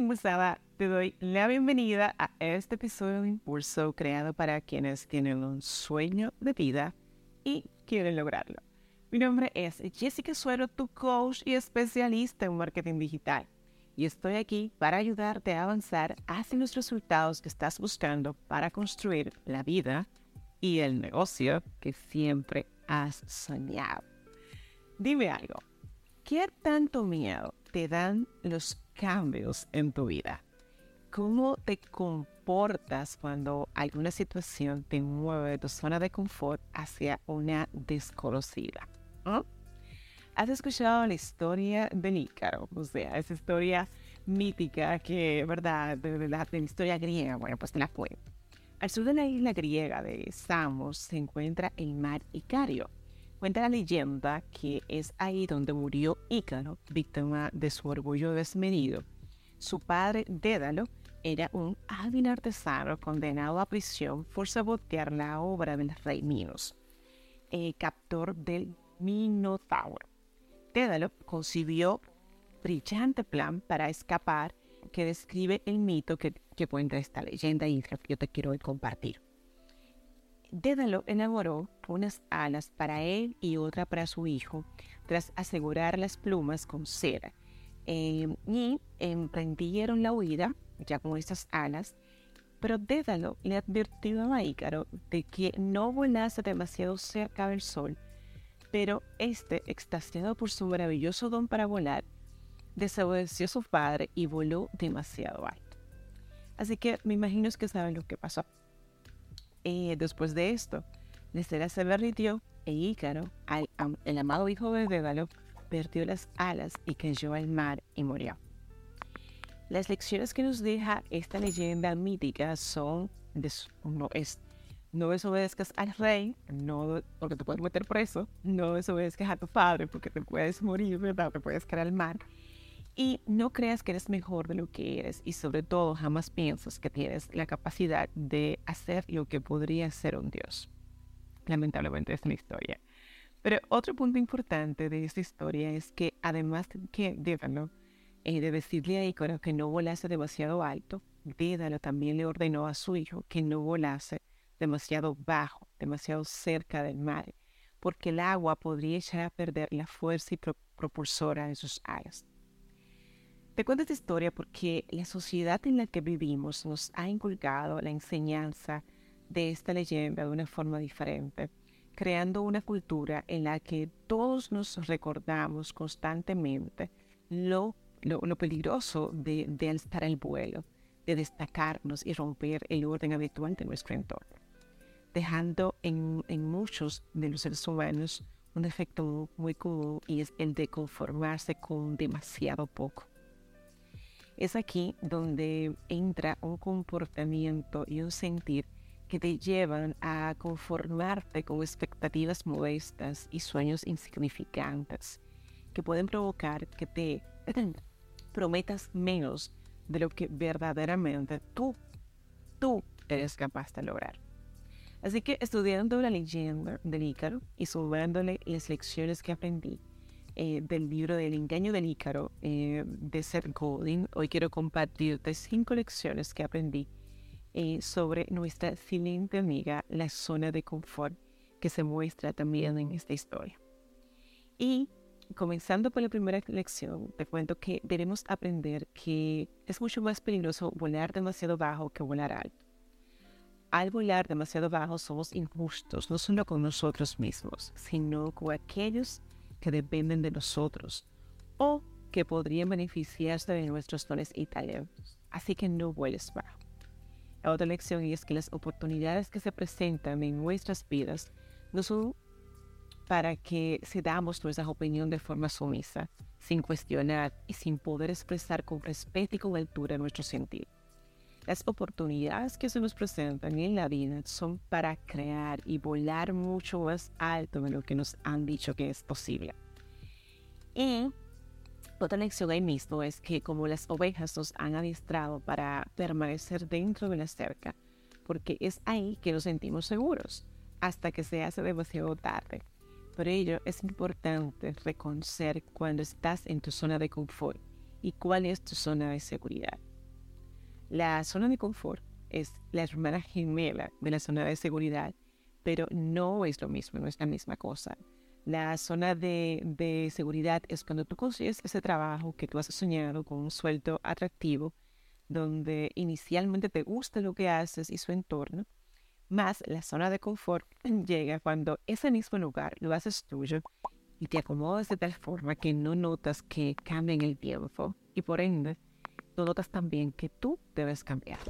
Impulsada, te doy la bienvenida a este episodio de Impulso creado para quienes tienen un sueño de vida y quieren lograrlo. Mi nombre es Jessica Suero, tu coach y especialista en marketing digital. Y estoy aquí para ayudarte a avanzar hacia los resultados que estás buscando para construir la vida y el negocio que siempre has soñado. Dime algo, ¿Qué tanto miedo te dan los cambios en tu vida? ¿Cómo te comportas cuando alguna situación te mueve de tu zona de confort hacia una desconocida? ¿Ah? ¿Has escuchado la historia de Nícaro? O sea, esa historia mítica que, ¿verdad? De, la, de la historia griega. Bueno, pues la fue. Al sur de la isla griega de Samos se encuentra el mar Icario. Cuenta la leyenda que es ahí donde murió Ícaro, víctima de su orgullo desmedido. Su padre, Dédalo, era un hábil artesano condenado a prisión por sabotear la obra del rey Minos, eh, captor del Minotauro. Dédalo concibió brillante plan para escapar que describe el mito que, que cuenta esta leyenda y que yo te quiero hoy compartir. Dédalo elaboró unas alas para él y otra para su hijo, tras asegurar las plumas con cera. Eh, y emprendieron la huida ya con estas alas, pero Dédalo le advirtió a Ícaro de que no volase demasiado cerca del sol, pero este, extasiado por su maravilloso don para volar, desobedeció a su padre y voló demasiado alto. Así que me imagino que saben lo que pasó. Eh, después de esto, la estela se derritió e Ícaro, el amado hijo de Dédalo, perdió las alas y cayó al mar y murió. Las lecciones que nos deja esta leyenda mítica son, des- no, es, no desobedezcas al rey, no, porque te puedes meter preso, no desobedezcas a tu padre porque te puedes morir, ¿verdad? Te puedes caer al mar. Y no creas que eres mejor de lo que eres y sobre todo jamás piensas que tienes la capacidad de hacer lo que podría ser un dios. Lamentablemente es una historia. Pero otro punto importante de esta historia es que además de que eh, de decirle a Ícaro que no volase demasiado alto, Dédalo también le ordenó a su hijo que no volase demasiado bajo, demasiado cerca del mar, porque el agua podría echar a perder la fuerza y pro- propulsora de sus alas. Te cuento esta historia porque la sociedad en la que vivimos nos ha inculcado la enseñanza de esta leyenda de una forma diferente, creando una cultura en la que todos nos recordamos constantemente lo peligroso de, de alzar el vuelo, de destacarnos y romper el orden habitual de nuestro entorno, dejando en, muchos de los seres humanos un defecto muy, muy común y es el de conformarse con demasiado poco. Es aquí donde entra un comportamiento y un sentir que te llevan a conformarte con expectativas modestas y sueños insignificantes, que pueden provocar que te prometas menos de lo que verdaderamente tú, tú eres capaz de lograr. Así que estudiando la leyenda del Ícaro y sumándole las lecciones que aprendí, eh, del libro del engaño del Ícaro eh, de Seth Godin. Hoy quiero compartirte cinco lecciones que aprendí eh, sobre nuestra silente amiga, la zona de confort, que se muestra también en esta historia. Y comenzando por la primera lección, te cuento que debemos aprender que es mucho más peligroso volar demasiado bajo que volar alto. Al volar demasiado bajo somos injustos, no solo con nosotros mismos, sino con aquellos que dependen de nosotros o que podrían beneficiarse de nuestros dones y talentos. Así que no vueles bajo. La otra lección es que las oportunidades que se presentan en nuestras vidas no son para que cedamos nuestra opinión de forma sumisa, sin cuestionar y sin poder expresar con respeto y con altura nuestro sentir. Las oportunidades que se nos presentan en la vida son para crear y volar mucho más alto de lo que nos han dicho que es posible. Y Otra lección ahí mismo es que como las ovejas nos han adiestrado para permanecer dentro de la cerca, porque es ahí que nos sentimos seguros, hasta que se hace demasiado tarde. Por ello es importante reconocer cuando estás en tu zona de confort y cuál es tu zona de seguridad. La zona de confort es la hermana gemela de la zona de seguridad, pero no es lo mismo, no es la misma cosa. La zona de, seguridad es cuando tú consigues ese trabajo que tú has soñado con un sueldo atractivo, donde inicialmente te gusta lo que haces y su entorno, más la zona de confort llega cuando ese mismo lugar lo haces tuyo y te acomodas de tal forma que no notas que cambia en el tiempo y por ende no notas también que tú debes cambiar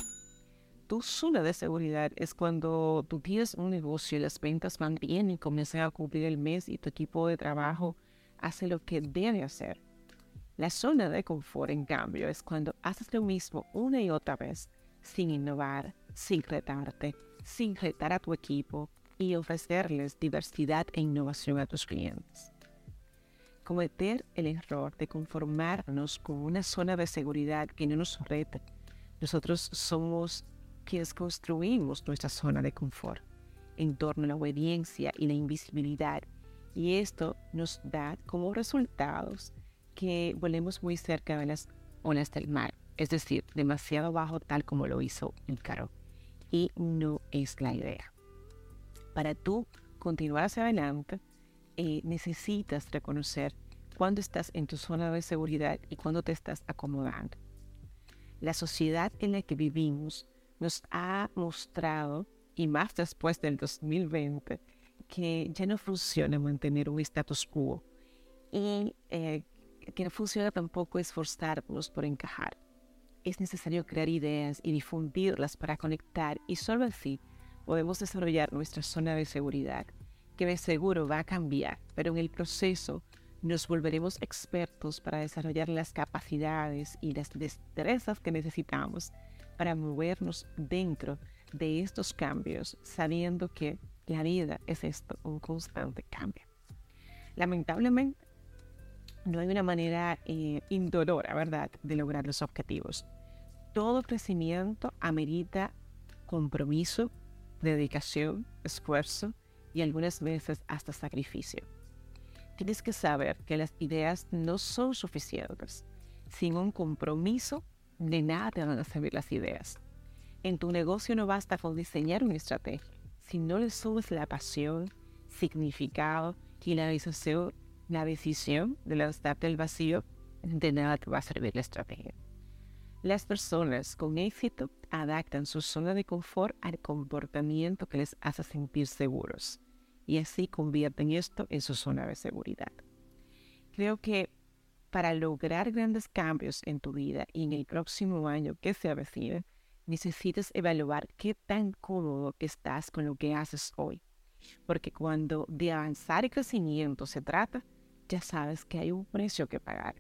tu zona de seguridad es cuando tú tienes un negocio y las ventas van bien y comienzan a cumplir el mes y tu equipo de trabajo hace lo que debe hacer. La zona de confort, en cambio, es cuando haces lo mismo una y otra vez sin innovar, sin retarte, sin retar a tu equipo y ofrecerles diversidad e innovación a tus clientes. Cometer el error de conformarnos con una zona de seguridad que no nos reta. Nosotros somos quienes construimos nuestra zona de confort en torno a la obediencia y la invisibilidad. Y esto nos da como resultados que volvemos muy cerca de las olas del mar, es decir, demasiado bajo tal como lo hizo el caro. Y no es la idea. Para tú continuar hacia adelante, eh, necesitas reconocer cuándo estás en tu zona de seguridad y cuándo te estás acomodando. La sociedad en la que vivimos nos ha mostrado, y más después del 2020, que ya no funciona mantener un status quo y eh, que no funciona tampoco esforzarnos por encajar. Es necesario crear ideas y difundirlas para conectar y solo así podemos desarrollar nuestra zona de seguridad, que de seguro va a cambiar, pero en el proceso nos volveremos expertos para desarrollar las capacidades y las destrezas que necesitamos para movernos dentro de estos cambios, sabiendo que la vida es esto, un constante cambio. Lamentablemente, no hay una manera eh, indolora, ¿verdad?, de lograr los objetivos. Todo crecimiento amerita compromiso, dedicación, esfuerzo y algunas veces hasta sacrificio. Tienes que saber que las ideas no son suficientes. Sin un compromiso de nada te van a servir las ideas. En tu negocio no basta con diseñar una estrategia. Si no le subes la pasión, significado y la decisión, la decisión de lanzarte al vacío, de nada te va a servir la estrategia. Las personas con éxito adaptan su zona de confort al comportamiento que les hace sentir seguros y así convierten esto en su zona de seguridad. Creo que para lograr grandes cambios en tu vida y en el próximo año que se avecina, necesitas evaluar qué tan cómodo estás con lo que haces hoy. Porque cuando de avanzar y crecimiento se trata, ya sabes que hay un precio que pagar,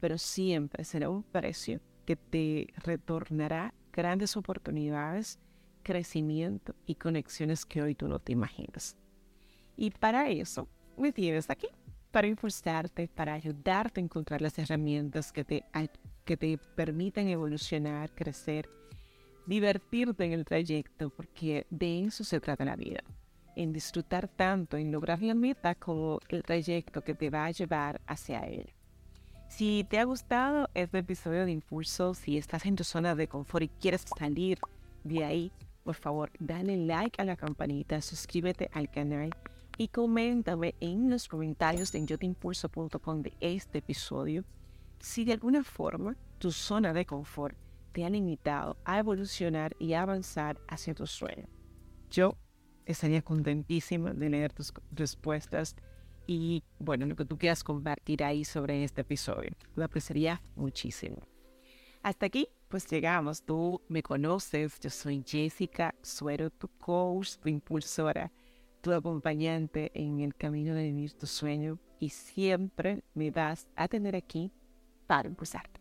pero siempre será un precio que te retornará grandes oportunidades, crecimiento y conexiones que hoy tú no te imaginas. Y para eso me tienes aquí para impulsarte, para ayudarte a encontrar las herramientas que te, que te permitan evolucionar, crecer, divertirte en el trayecto, porque de eso se trata la vida, en disfrutar tanto, en lograr la meta como el trayecto que te va a llevar hacia ella. Si te ha gustado este episodio de Impulso, si estás en tu zona de confort y quieres salir de ahí, por favor, dale like a la campanita, suscríbete al canal y coméntame en los comentarios en yotimpulso.com de este episodio si de alguna forma tu zona de confort te ha limitado a evolucionar y avanzar hacia tu sueño. Yo estaría contentísima de leer tus respuestas y, bueno, lo que tú quieras compartir ahí sobre este episodio. Lo apreciaría muchísimo. Hasta aquí, pues llegamos. Tú me conoces, yo soy Jessica Suero, tu coach, tu impulsora tu acompañante en el camino de vivir tu sueño y siempre me vas a tener aquí para impulsarte.